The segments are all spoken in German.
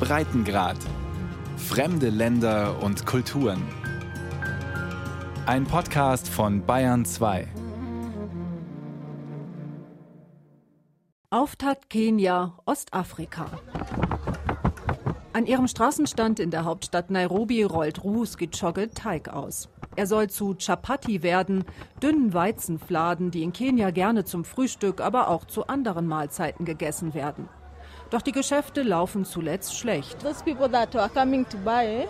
Breitengrad. Fremde Länder und Kulturen. Ein Podcast von Bayern 2. Auftakt Kenia, Ostafrika. An ihrem Straßenstand in der Hauptstadt Nairobi rollt Ruhus Gichoge Teig aus. Er soll zu Chapati werden, dünnen Weizenfladen, die in Kenia gerne zum Frühstück, aber auch zu anderen Mahlzeiten gegessen werden. Doch die Geschäfte laufen zuletzt schlecht. Those people that are coming to buy.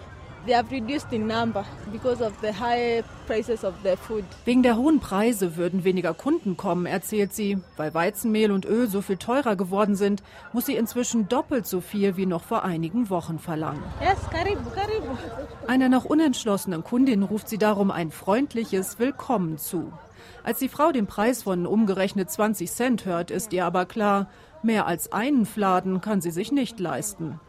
Wegen der hohen Preise würden weniger Kunden kommen, erzählt sie. Weil Weizenmehl und Öl so viel teurer geworden sind, muss sie inzwischen doppelt so viel wie noch vor einigen Wochen verlangen. Yes, karibu, karibu. Einer noch unentschlossenen Kundin ruft sie darum ein freundliches Willkommen zu. Als die Frau den Preis von umgerechnet 20 Cent hört, ist ihr aber klar, mehr als einen Fladen kann sie sich nicht leisten.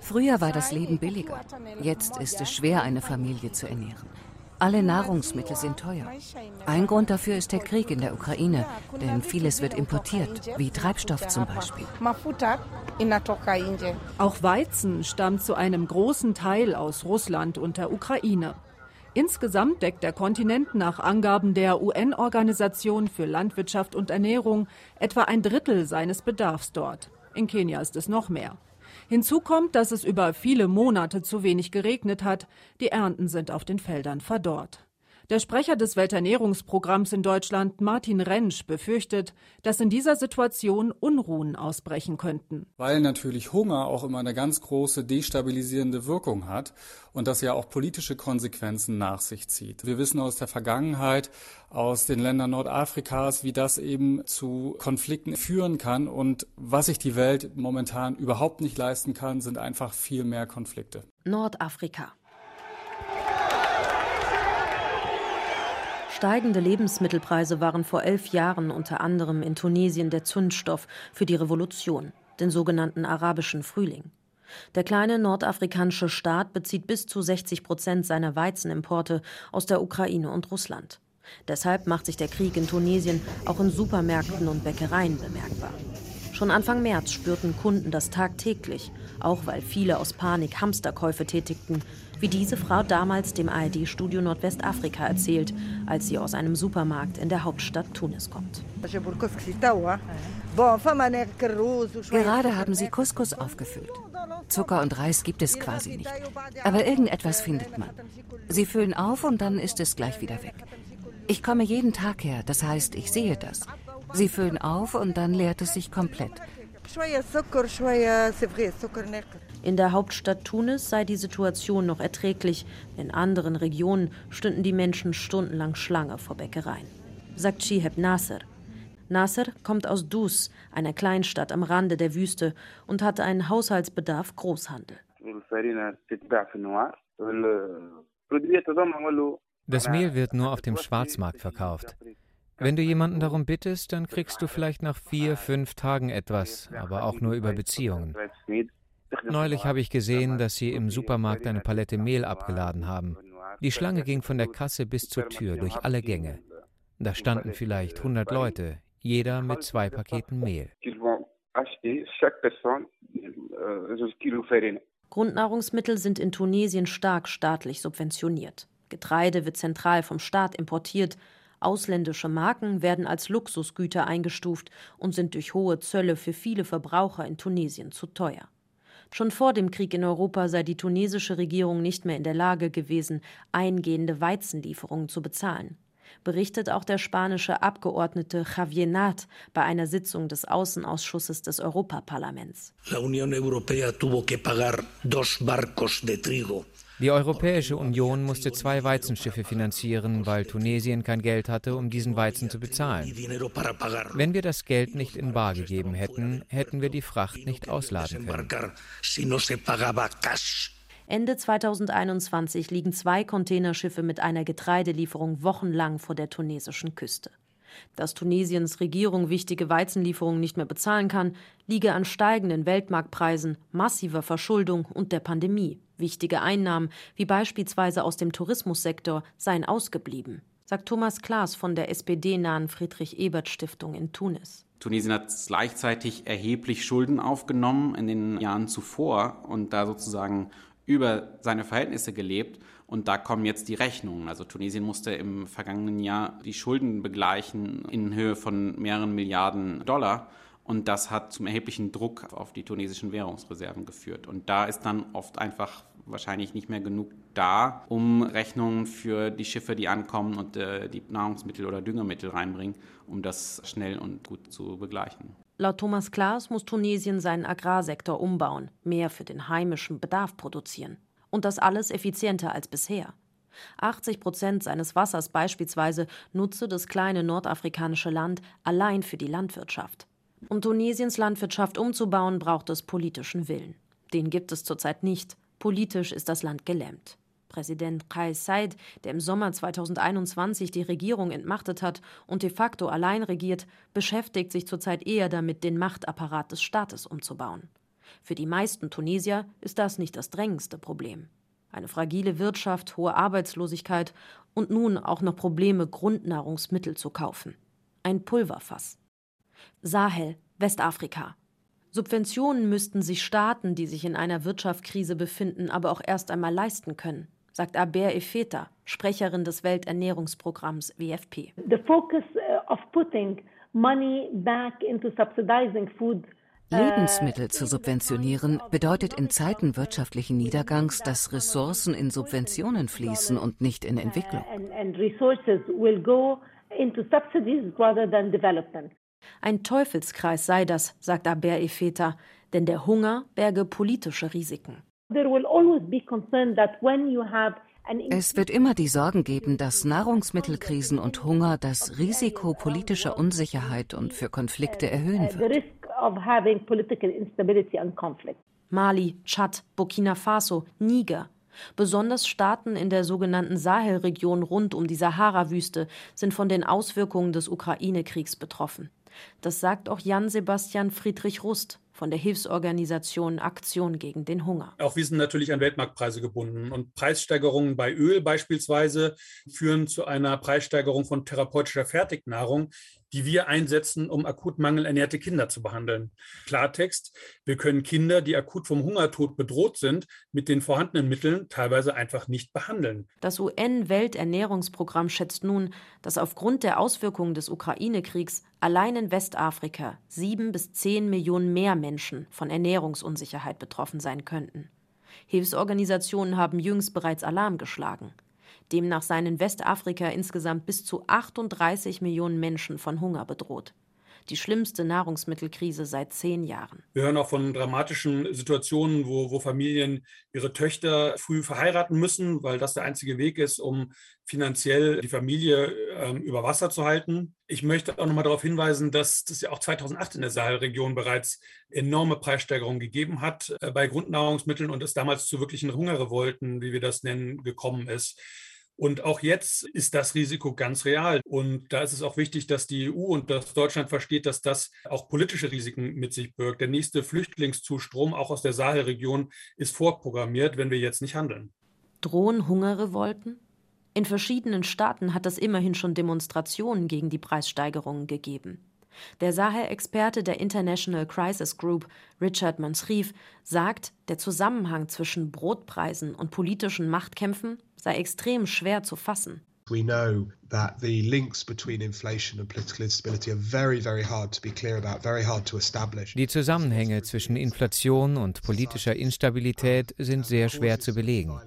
Früher war das Leben billiger. Jetzt ist es schwer, eine Familie zu ernähren. Alle Nahrungsmittel sind teuer. Ein Grund dafür ist der Krieg in der Ukraine, denn vieles wird importiert, wie Treibstoff zum Beispiel. Auch Weizen stammt zu einem großen Teil aus Russland und der Ukraine. Insgesamt deckt der Kontinent nach Angaben der UN-Organisation für Landwirtschaft und Ernährung etwa ein Drittel seines Bedarfs dort. In Kenia ist es noch mehr. Hinzu kommt, dass es über viele Monate zu wenig geregnet hat. Die Ernten sind auf den Feldern verdorrt. Der Sprecher des Welternährungsprogramms in Deutschland, Martin Rentsch, befürchtet, dass in dieser Situation Unruhen ausbrechen könnten. Weil natürlich Hunger auch immer eine ganz große destabilisierende Wirkung hat und das ja auch politische Konsequenzen nach sich zieht. Wir wissen aus der Vergangenheit, aus den Ländern Nordafrikas, wie das eben zu Konflikten führen kann und was sich die Welt momentan überhaupt nicht leisten kann, sind einfach viel mehr Konflikte. Nordafrika. Steigende Lebensmittelpreise waren vor elf Jahren unter anderem in Tunesien der Zündstoff für die Revolution, den sogenannten arabischen Frühling. Der kleine nordafrikanische Staat bezieht bis zu 60 Prozent seiner Weizenimporte aus der Ukraine und Russland. Deshalb macht sich der Krieg in Tunesien auch in Supermärkten und Bäckereien bemerkbar. Schon Anfang März spürten Kunden das tagtäglich, auch weil viele aus Panik Hamsterkäufe tätigten, wie diese Frau damals dem ARD-Studio Nordwestafrika erzählt, als sie aus einem Supermarkt in der Hauptstadt Tunis kommt. Gerade haben sie Couscous aufgefüllt. Zucker und Reis gibt es quasi nicht. Aber irgendetwas findet man. Sie füllen auf und dann ist es gleich wieder weg. Ich komme jeden Tag her, das heißt, ich sehe das. Sie füllen auf und dann leert es sich komplett. In der Hauptstadt Tunis sei die Situation noch erträglich. In anderen Regionen stünden die Menschen stundenlang Schlange vor Bäckereien. Sagt Shiheb Nasser. Nasser kommt aus Dus, einer Kleinstadt am Rande der Wüste, und hatte einen Haushaltsbedarf Großhandel. Das Mehl wird nur auf dem Schwarzmarkt verkauft. Wenn du jemanden darum bittest, dann kriegst du vielleicht nach vier, fünf Tagen etwas, aber auch nur über Beziehungen. Neulich habe ich gesehen, dass sie im Supermarkt eine Palette Mehl abgeladen haben. Die Schlange ging von der Kasse bis zur Tür durch alle Gänge. Da standen vielleicht 100 Leute, jeder mit zwei Paketen Mehl. Grundnahrungsmittel sind in Tunesien stark staatlich subventioniert. Getreide wird zentral vom Staat importiert. Ausländische Marken werden als Luxusgüter eingestuft und sind durch hohe Zölle für viele Verbraucher in Tunesien zu teuer. Schon vor dem Krieg in Europa sei die tunesische Regierung nicht mehr in der Lage gewesen, eingehende Weizenlieferungen zu bezahlen. Berichtet auch der spanische Abgeordnete Javier Nat bei einer Sitzung des Außenausschusses des Europaparlaments. La Unión Europea tuvo que pagar dos barcos de trigo Die Europäische Union musste zwei Weizenschiffe finanzieren, weil Tunesien kein Geld hatte, um diesen Weizen zu bezahlen. Wenn wir das Geld nicht in Bar gegeben hätten, hätten wir die Fracht nicht ausladen können. Ende 2021 liegen zwei Containerschiffe mit einer Getreidelieferung wochenlang vor der tunesischen Küste. Dass Tunesiens Regierung wichtige Weizenlieferungen nicht mehr bezahlen kann, liege an steigenden Weltmarktpreisen, massiver Verschuldung und der Pandemie. Wichtige Einnahmen, wie beispielsweise aus dem Tourismussektor, seien ausgeblieben, sagt Thomas Klaas von der SPD-nahen Friedrich-Ebert-Stiftung in Tunis. Tunesien hat gleichzeitig erheblich Schulden aufgenommen in den Jahren zuvor und da sozusagen über seine Verhältnisse gelebt. Und da kommen jetzt die Rechnungen. Also Tunesien musste im vergangenen Jahr die Schulden begleichen in Höhe von mehreren Milliarden Dollar. Und das hat zum erheblichen Druck auf die tunesischen Währungsreserven geführt. Und da ist dann oft einfach wahrscheinlich nicht mehr genug da, um Rechnungen für die Schiffe, die ankommen und äh, die Nahrungsmittel oder Düngemittel reinbringen, um das schnell und gut zu begleichen. Laut Thomas Klaas muss Tunesien seinen Agrarsektor umbauen, mehr für den heimischen Bedarf produzieren. Und das alles effizienter als bisher. 80 Prozent seines Wassers beispielsweise nutze das kleine nordafrikanische Land allein für die Landwirtschaft. Um Tunesiens Landwirtschaft umzubauen, braucht es politischen Willen. Den gibt es zurzeit nicht. Politisch ist das Land gelähmt. Präsident Kais Said, der im Sommer 2021 die Regierung entmachtet hat und de facto allein regiert, beschäftigt sich zurzeit eher damit, den Machtapparat des Staates umzubauen. Für die meisten Tunesier ist das nicht das drängendste Problem. Eine fragile Wirtschaft, hohe Arbeitslosigkeit und nun auch noch Probleme, Grundnahrungsmittel zu kaufen. Ein Pulverfass. Sahel, Westafrika. Subventionen müssten sich Staaten, die sich in einer Wirtschaftskrise befinden, aber auch erst einmal leisten können, sagt Aber Efeta, Sprecherin des Welternährungsprogramms WFP. The focus uh, of putting money back into subsidizing food Lebensmittel zu subventionieren bedeutet in Zeiten wirtschaftlichen Niedergangs, dass Ressourcen in Subventionen fließen und nicht in Entwicklung. Ein Teufelskreis sei das, sagt Aber Efeta, denn der Hunger berge politische Risiken. Es wird immer die Sorgen geben, dass Nahrungsmittelkrisen und Hunger das Risiko politischer Unsicherheit und für Konflikte erhöhen wird. Mali, Tschad, Burkina Faso, Niger. Besonders Staaten in der sogenannten Sahelregion rund um die Sahara-Wüste sind von den Auswirkungen des Ukraine-Kriegs betroffen. Das sagt auch Jan Sebastian Friedrich Rust von der Hilfsorganisation Aktion gegen den Hunger. Auch wir sind natürlich an Weltmarktpreise gebunden und Preissteigerungen bei Öl beispielsweise führen zu einer Preissteigerung von therapeutischer Fertignahrung, die wir einsetzen, um akut mangelernährte Kinder zu behandeln. Klartext, wir können Kinder, die akut vom Hungertod bedroht sind, mit den vorhandenen Mitteln teilweise einfach nicht behandeln. Das UN-Welternährungsprogramm schätzt nun, dass aufgrund der Auswirkungen des Ukraine-Kriegs allein in Westafrika sieben bis zehn Millionen mehr Menschen von Ernährungsunsicherheit betroffen sein könnten. Hilfsorganisationen haben jüngst bereits Alarm geschlagen. Demnach seien in Westafrika insgesamt bis zu 38 Millionen Menschen von Hunger bedroht. Die schlimmste Nahrungsmittelkrise seit zehn Jahren. Wir hören auch von dramatischen Situationen, wo, wo Familien ihre Töchter früh verheiraten müssen, weil das der einzige Weg ist, um finanziell die Familie ähm, über Wasser zu halten. Ich möchte auch nochmal darauf hinweisen, dass es ja auch 2008 in der Sahelregion bereits enorme Preissteigerungen gegeben hat äh, bei Grundnahrungsmitteln und es damals zu wirklichen Hungerrevolten, wie wir das nennen, gekommen ist. Und auch jetzt ist das Risiko ganz real. Und da ist es auch wichtig, dass die EU und dass Deutschland versteht, dass das auch politische Risiken mit sich birgt. Der nächste Flüchtlingszustrom, auch aus der Sahelregion, ist vorprogrammiert, wenn wir jetzt nicht handeln. Drohen Hungerrevolten? In verschiedenen Staaten hat es immerhin schon Demonstrationen gegen die Preissteigerungen gegeben. Der Sahel-Experte der International Crisis Group, Richard Mansrief, sagt, der Zusammenhang zwischen Brotpreisen und politischen Machtkämpfen sei extrem schwer zu fassen. We know that the links between inflation and political instability are very, very hard to be clear about, very hard to establish. Die Zusammenhänge zwischen Inflation und politischer Instabilität sind sehr schwer zu belegen.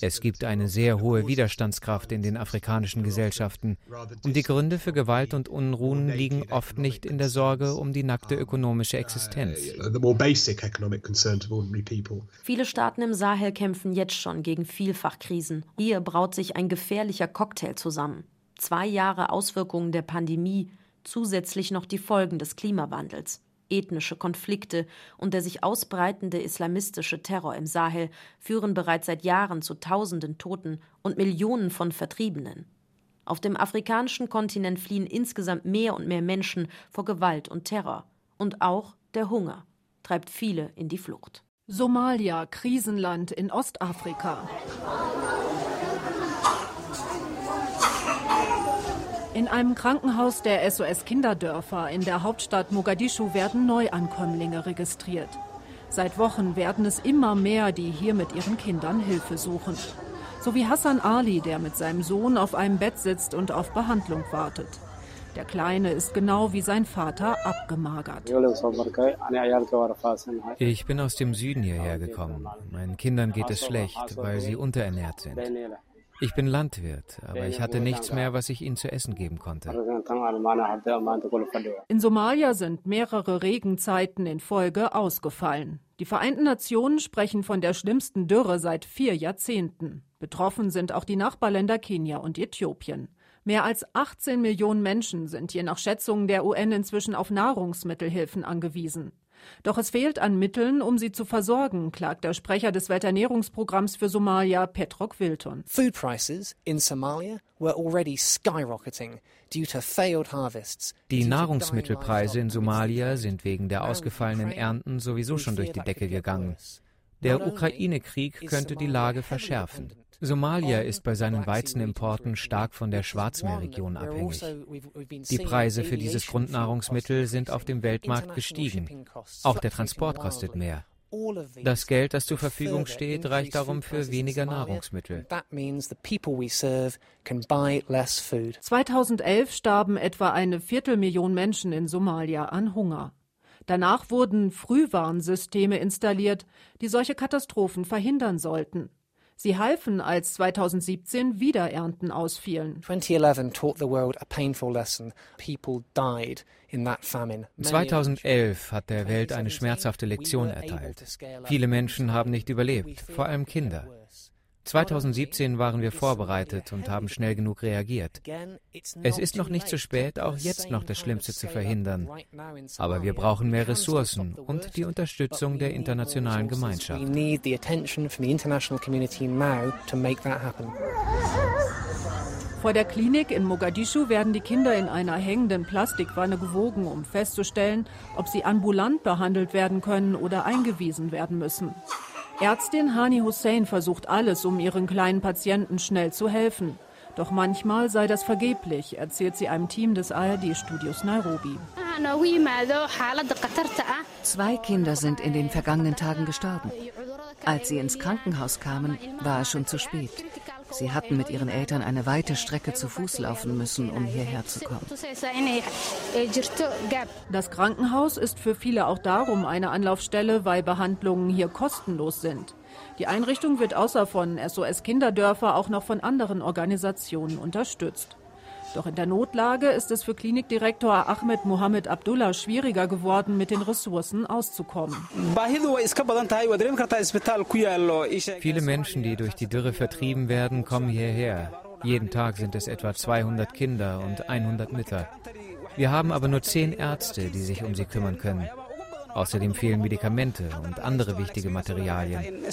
Es gibt eine sehr hohe Widerstandskraft in den afrikanischen Gesellschaften. Und die Gründe für Gewalt und Unruhen liegen oft nicht in der Sorge um die nackte ökonomische Existenz. Viele Staaten im Sahel kämpfen jetzt schon gegen Vielfachkrisen. Hier braut sich ein gefährlicher Cocktail zusammen zwei Jahre Auswirkungen der Pandemie, zusätzlich noch die Folgen des Klimawandels. Ethnische Konflikte und der sich ausbreitende islamistische Terror im Sahel führen bereits seit Jahren zu Tausenden Toten und Millionen von Vertriebenen. Auf dem afrikanischen Kontinent fliehen insgesamt mehr und mehr Menschen vor Gewalt und Terror. Und auch der Hunger treibt viele in die Flucht. Somalia, Krisenland in Ostafrika. In einem Krankenhaus der SOS Kinderdörfer in der Hauptstadt Mogadischu werden Neuankömmlinge registriert. Seit Wochen werden es immer mehr, die hier mit ihren Kindern Hilfe suchen. So wie Hassan Ali, der mit seinem Sohn auf einem Bett sitzt und auf Behandlung wartet. Der Kleine ist genau wie sein Vater abgemagert. Ich bin aus dem Süden hierher gekommen. Meinen Kindern geht es schlecht, weil sie unterernährt sind. Ich bin Landwirt, aber ich hatte nichts mehr, was ich ihnen zu essen geben konnte. In Somalia sind mehrere Regenzeiten in Folge ausgefallen. Die Vereinten Nationen sprechen von der schlimmsten Dürre seit vier Jahrzehnten. Betroffen sind auch die Nachbarländer Kenia und Äthiopien. Mehr als 18 Millionen Menschen sind je nach Schätzungen der UN inzwischen auf Nahrungsmittelhilfen angewiesen. Doch es fehlt an Mitteln, um sie zu versorgen, klagt der Sprecher des Welternährungsprogramms für Somalia, Petrok Wilton. Food prices in Somalia were already skyrocketing due to failed harvests. Die Nahrungsmittelpreise in Somalia sind wegen der ausgefallenen Ernten sowieso schon durch die Decke gegangen. Der Ukraine-Krieg könnte die Lage verschärfen. Somalia ist bei seinen Weizenimporten stark von der Schwarzmeerregion abhängig. Die Preise für dieses Grundnahrungsmittel sind auf dem Weltmarkt gestiegen. Auch der Transport kostet mehr. Das Geld, das zur Verfügung steht, reicht darum für weniger Nahrungsmittel. 2011 starben etwa eine Viertelmillion Menschen in Somalia an Hunger. Danach wurden Frühwarnsysteme installiert, die solche Katastrophen verhindern sollten. Sie halfen, als 2017 wieder Ernten ausfielen. 2011 hat der Welt eine schmerzhafte Lektion erteilt. Viele Menschen haben nicht überlebt, vor allem Kinder. 2017 waren wir vorbereitet und haben schnell genug reagiert. Es ist noch nicht zu spät, auch jetzt noch das Schlimmste zu verhindern. Aber wir brauchen mehr Ressourcen und die Unterstützung der internationalen Gemeinschaft. Vor der Klinik in Mogadischu werden die Kinder in einer hängenden Plastikwanne gewogen, um festzustellen, ob sie ambulant behandelt werden können oder eingewiesen werden müssen. Ärztin Hani Hussein versucht alles, um ihren kleinen Patienten schnell zu helfen. Doch manchmal sei das vergeblich, erzählt sie einem Team des ARD-Studios Nairobi. Zwei Kinder sind in den vergangenen Tagen gestorben. Als sie ins Krankenhaus kamen, war es schon zu spät. Sie hatten mit ihren Eltern eine weite Strecke zu Fuß laufen müssen, um hierher zu kommen. Das Krankenhaus ist für viele auch darum eine Anlaufstelle, weil Behandlungen hier kostenlos sind. Die Einrichtung wird außer von SOS Kinderdörfer auch noch von anderen Organisationen unterstützt. Doch in der Notlage ist es für Klinikdirektor Ahmed Mohammed Abdullah schwieriger geworden, mit den Ressourcen auszukommen. Viele Menschen, die durch die Dürre vertrieben werden, kommen hierher. Jeden Tag sind es etwa 200 Kinder und 100 Mütter. Wir haben aber nur zehn Ärzte, die sich um sie kümmern können. Außerdem fehlen Medikamente und andere wichtige Materialien.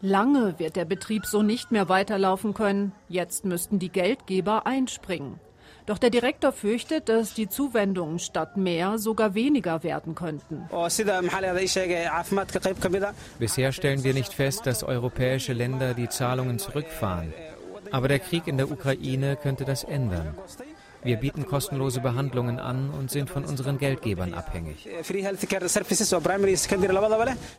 Lange wird der Betrieb so nicht mehr weiterlaufen können. Jetzt müssten die Geldgeber einspringen. Doch der Direktor fürchtet, dass die Zuwendungen statt mehr sogar weniger werden könnten. Bisher stellen wir nicht fest, dass europäische Länder die Zahlungen zurückfahren. Aber der Krieg in der Ukraine könnte das ändern. Wir bieten kostenlose Behandlungen an und sind von unseren Geldgebern abhängig.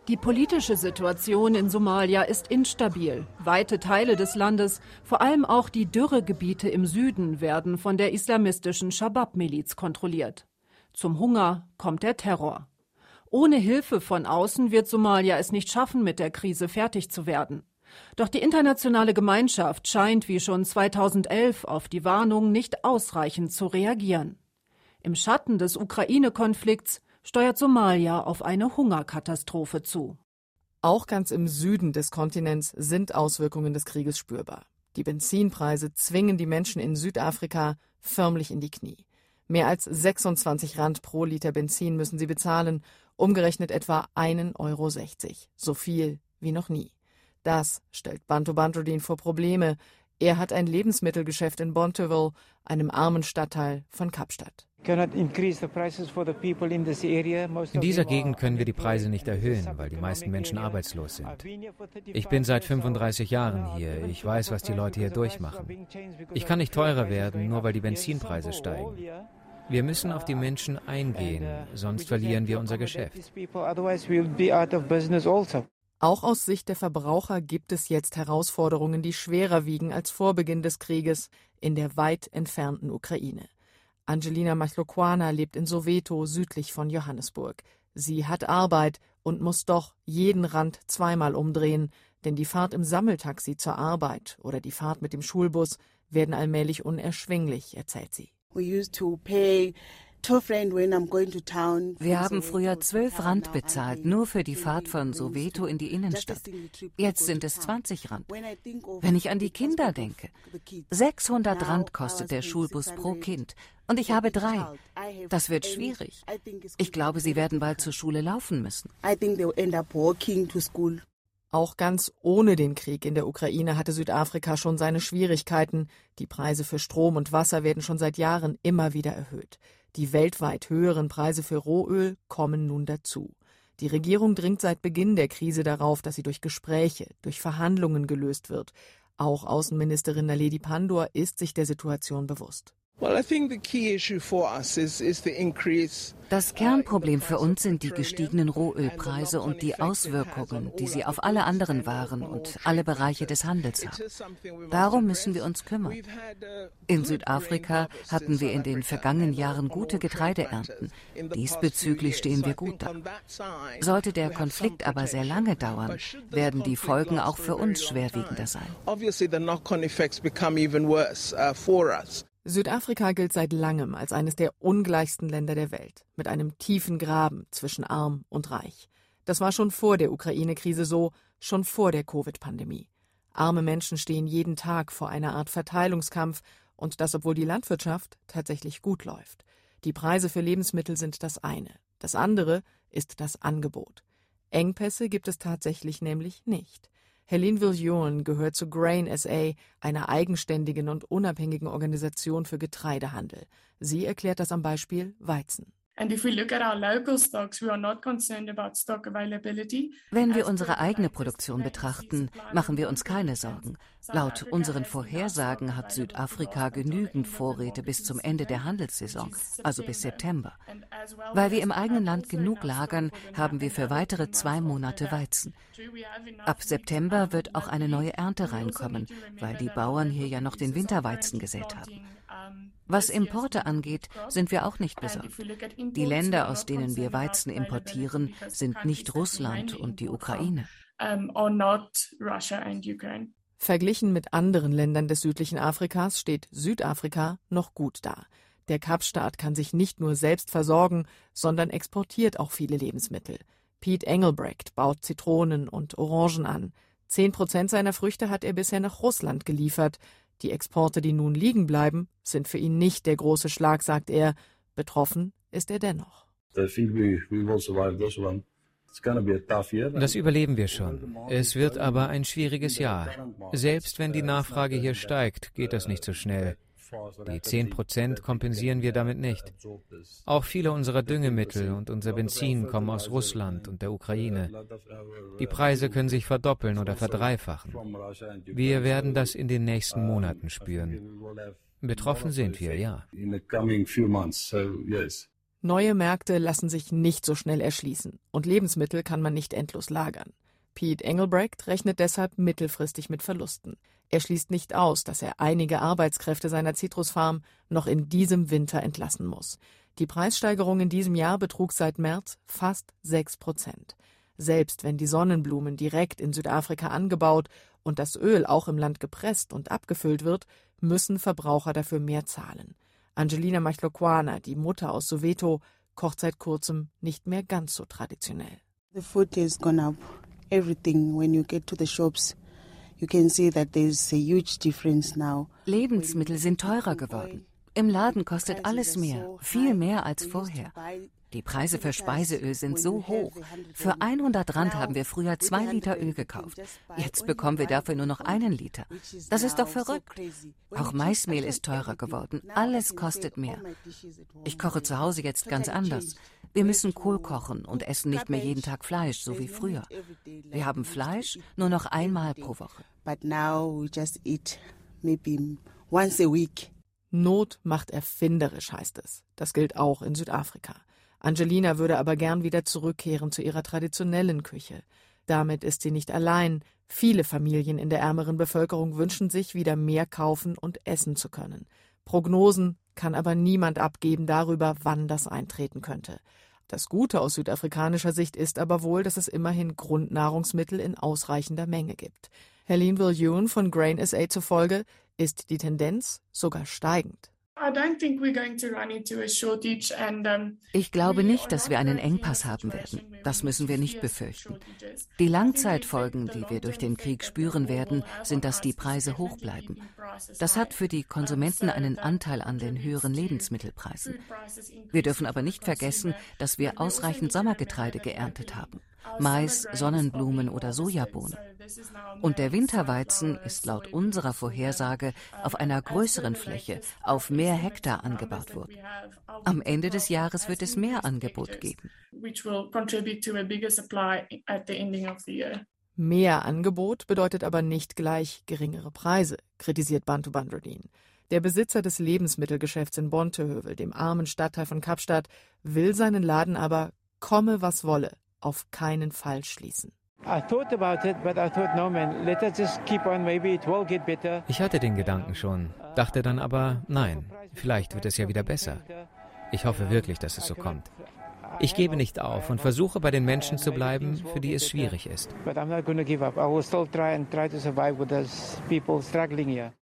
Die politische Situation in Somalia ist instabil. Weite Teile des Landes, vor allem auch die Dürregebiete im Süden, werden von der islamistischen Shabab-Miliz kontrolliert. Zum Hunger kommt der Terror. Ohne Hilfe von außen wird Somalia es nicht schaffen, mit der Krise fertig zu werden. Doch die internationale Gemeinschaft scheint wie schon 2011 auf die Warnung nicht ausreichend zu reagieren. Im Schatten des Ukraine-Konflikts steuert Somalia auf eine Hungerkatastrophe zu. Auch ganz im Süden des Kontinents sind Auswirkungen des Krieges spürbar. Die Benzinpreise zwingen die Menschen in Südafrika förmlich in die Knie. Mehr als 26 Rand pro Liter Benzin müssen sie bezahlen, umgerechnet etwa 1,60 Euro. So viel wie noch nie. Das stellt Bantu Bantudin vor Probleme. Er hat ein Lebensmittelgeschäft in Bonteville, einem armen Stadtteil von Kapstadt. In dieser Gegend können wir die Preise nicht erhöhen, weil die meisten Menschen arbeitslos sind. Ich bin seit 35 Jahren hier. Ich weiß, was die Leute hier durchmachen. Ich kann nicht teurer werden, nur weil die Benzinpreise steigen. Wir müssen auf die Menschen eingehen, sonst verlieren wir unser Geschäft. Auch aus Sicht der Verbraucher gibt es jetzt Herausforderungen, die schwerer wiegen als vor Beginn des Krieges in der weit entfernten Ukraine. Angelina Machlokwana lebt in Soweto südlich von Johannesburg. Sie hat Arbeit und muss doch jeden Rand zweimal umdrehen, denn die Fahrt im Sammeltaxi zur Arbeit oder die Fahrt mit dem Schulbus werden allmählich unerschwinglich, erzählt sie. Wir haben früher zwölf Rand bezahlt, nur für die Fahrt von Soweto in die Innenstadt. Jetzt sind es 20 Rand. Wenn ich an die Kinder denke, 600 Rand kostet der Schulbus pro Kind und ich habe drei. Das wird schwierig. Ich glaube, sie werden bald zur Schule laufen müssen. Auch ganz ohne den Krieg in der Ukraine hatte Südafrika schon seine Schwierigkeiten. Die Preise für Strom und Wasser werden schon seit Jahren immer wieder erhöht. Die weltweit höheren Preise für Rohöl kommen nun dazu. Die Regierung dringt seit Beginn der Krise darauf, dass sie durch Gespräche, durch Verhandlungen gelöst wird. Auch Außenministerin Naledi Pandor ist sich der Situation bewusst. Das Kernproblem für uns sind die gestiegenen Rohölpreise und die Auswirkungen, die sie auf alle anderen Waren und alle Bereiche des Handels haben. Darum müssen wir uns kümmern. In Südafrika hatten wir in den vergangenen Jahren gute Getreideernten. Diesbezüglich stehen wir gut da. Sollte der Konflikt aber sehr lange dauern, werden die Folgen auch für uns schwerwiegender sein. Südafrika gilt seit langem als eines der ungleichsten Länder der Welt, mit einem tiefen Graben zwischen arm und reich. Das war schon vor der Ukraine-Krise so, schon vor der Covid-Pandemie. Arme Menschen stehen jeden Tag vor einer Art Verteilungskampf, und das obwohl die Landwirtschaft tatsächlich gut läuft. Die Preise für Lebensmittel sind das eine, das andere ist das Angebot. Engpässe gibt es tatsächlich nämlich nicht. Helene Viljoen gehört zu Grain SA, einer eigenständigen und unabhängigen Organisation für Getreidehandel. Sie erklärt das am Beispiel Weizen. Wenn wir unsere eigene Produktion betrachten, machen wir uns keine Sorgen. Laut unseren Vorhersagen hat Südafrika genügend Vorräte bis zum Ende der Handelssaison, also bis September. Weil wir im eigenen Land genug lagern, haben wir für weitere zwei Monate Weizen. Ab September wird auch eine neue Ernte reinkommen, weil die Bauern hier ja noch den Winterweizen gesät haben. Was Importe angeht, sind wir auch nicht besorgt. Die Länder, aus denen wir Weizen importieren, sind nicht Russland und die Ukraine. Verglichen mit anderen Ländern des südlichen Afrikas steht Südafrika noch gut da. Der Kapstaat kann sich nicht nur selbst versorgen, sondern exportiert auch viele Lebensmittel. Pete Engelbrecht baut Zitronen und Orangen an. Zehn Prozent seiner Früchte hat er bisher nach Russland geliefert. Die Exporte, die nun liegen bleiben, sind für ihn nicht der große Schlag, sagt er. Betroffen ist er dennoch. Das überleben wir schon. Es wird aber ein schwieriges Jahr. Selbst wenn die Nachfrage hier steigt, geht das nicht so schnell. Die 10 Prozent kompensieren wir damit nicht. Auch viele unserer Düngemittel und unser Benzin kommen aus Russland und der Ukraine. Die Preise können sich verdoppeln oder verdreifachen. Wir werden das in den nächsten Monaten spüren. Betroffen sind wir, ja. Neue Märkte lassen sich nicht so schnell erschließen und Lebensmittel kann man nicht endlos lagern. Pete Engelbrecht rechnet deshalb mittelfristig mit Verlusten. Er schließt nicht aus, dass er einige Arbeitskräfte seiner Zitrusfarm noch in diesem Winter entlassen muss. Die Preissteigerung in diesem Jahr betrug seit März fast 6 Prozent. Selbst wenn die Sonnenblumen direkt in Südafrika angebaut und das Öl auch im Land gepresst und abgefüllt wird, müssen Verbraucher dafür mehr zahlen. Angelina Machlokwana, die Mutter aus Soweto, kocht seit kurzem nicht mehr ganz so traditionell. The food has gone up everything when you get to the shops. Lebensmittel sind teurer geworden. Im Laden kostet alles mehr, viel mehr als vorher. Die Preise für Speiseöl sind so hoch. Für 100 Rand haben wir früher zwei Liter Öl gekauft. Jetzt bekommen wir dafür nur noch einen Liter. Das ist doch verrückt. Auch Maismehl ist teurer geworden. Alles kostet mehr. Ich koche zu Hause jetzt ganz anders. Wir müssen Kohl kochen und essen nicht mehr jeden Tag Fleisch, so wie früher. Wir haben Fleisch nur noch einmal pro Woche. Not macht erfinderisch, heißt es. Das gilt auch in Südafrika. Angelina würde aber gern wieder zurückkehren zu ihrer traditionellen Küche. Damit ist sie nicht allein. Viele Familien in der ärmeren Bevölkerung wünschen sich, wieder mehr kaufen und essen zu können. Prognosen kann aber niemand abgeben darüber, wann das eintreten könnte. Das Gute aus südafrikanischer Sicht ist aber wohl, dass es immerhin Grundnahrungsmittel in ausreichender Menge gibt. Helene Viljoen von Grain SA zufolge ist die Tendenz sogar steigend. Ich glaube nicht, dass wir einen Engpass haben werden. Das müssen wir nicht befürchten. Die Langzeitfolgen, die wir durch den Krieg spüren werden, sind, dass die Preise hoch bleiben. Das hat für die Konsumenten einen Anteil an den höheren Lebensmittelpreisen. Wir dürfen aber nicht vergessen, dass wir ausreichend Sommergetreide geerntet haben. Mais, Sonnenblumen oder Sojabohnen. Und der Winterweizen ist laut unserer Vorhersage auf einer größeren Fläche, auf mehr Hektar angebaut worden. Am Ende des Jahres wird es mehr Angebot geben. Mehr Angebot bedeutet aber nicht gleich geringere Preise, kritisiert Bantu Bandradin. Der Besitzer des Lebensmittelgeschäfts in Bontehövel, dem armen Stadtteil von Kapstadt, will seinen Laden aber, komme was wolle, auf keinen Fall schließen. Ich hatte den Gedanken schon, dachte dann aber, nein, vielleicht wird es ja wieder besser. Ich hoffe wirklich, dass es so kommt. Ich gebe nicht auf und versuche bei den Menschen zu bleiben, für die es schwierig ist.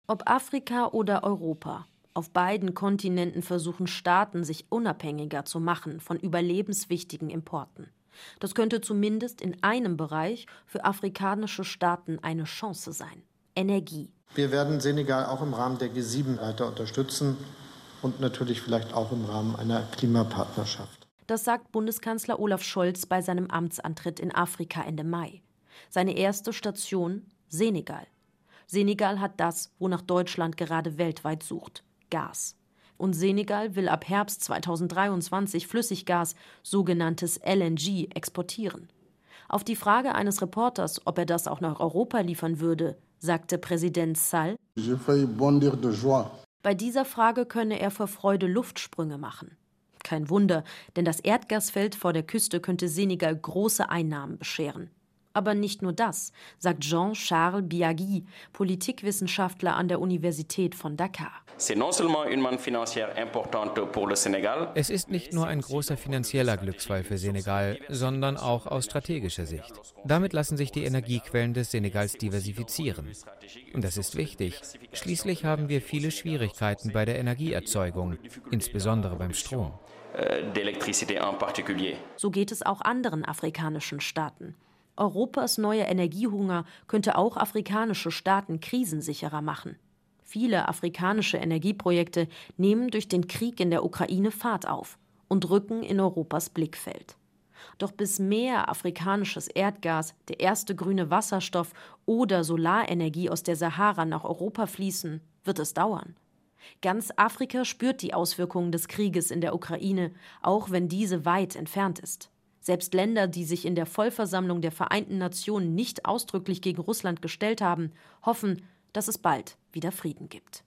Ob Afrika oder Europa, auf beiden Kontinenten versuchen Staaten, sich unabhängiger zu machen von überlebenswichtigen Importen. Das könnte zumindest in einem Bereich für afrikanische Staaten eine Chance sein. Energie. Wir werden Senegal auch im Rahmen der G7 weiter unterstützen und natürlich vielleicht auch im Rahmen einer Klimapartnerschaft. Das sagt Bundeskanzler Olaf Scholz bei seinem Amtsantritt in Afrika Ende Mai. Seine erste Station Senegal. Senegal hat das, wonach Deutschland gerade weltweit sucht: Gas und Senegal will ab Herbst 2023 Flüssiggas, sogenanntes LNG, exportieren. Auf die Frage eines Reporters, ob er das auch nach Europa liefern würde, sagte Präsident Sall, bei dieser Frage könne er vor Freude Luftsprünge machen. Kein Wunder, denn das Erdgasfeld vor der Küste könnte Senegal große Einnahmen bescheren. Aber nicht nur das, sagt Jean-Charles Biagui, Politikwissenschaftler an der Universität von Dakar. Es ist nicht nur ein großer finanzieller Glücksfall für Senegal, sondern auch aus strategischer Sicht. Damit lassen sich die Energiequellen des Senegals diversifizieren. Und das ist wichtig. Schließlich haben wir viele Schwierigkeiten bei der Energieerzeugung, insbesondere beim Strom. Euh, so geht es auch anderen afrikanischen Staaten. Europas neuer Energiehunger könnte auch afrikanische Staaten krisensicherer machen. Viele afrikanische Energieprojekte nehmen durch den Krieg in der Ukraine Fahrt auf und rücken in Europas Blickfeld. Doch bis mehr afrikanisches Erdgas, der erste grüne Wasserstoff oder Solarenergie aus der Sahara nach Europa fließen, wird es dauern. Ganz Afrika spürt die Auswirkungen des Krieges in der Ukraine, auch wenn diese weit entfernt ist. Selbst Länder, die sich in der Vollversammlung der Vereinten Nationen nicht ausdrücklich gegen Russland gestellt haben, hoffen, dass es bald wieder Frieden gibt.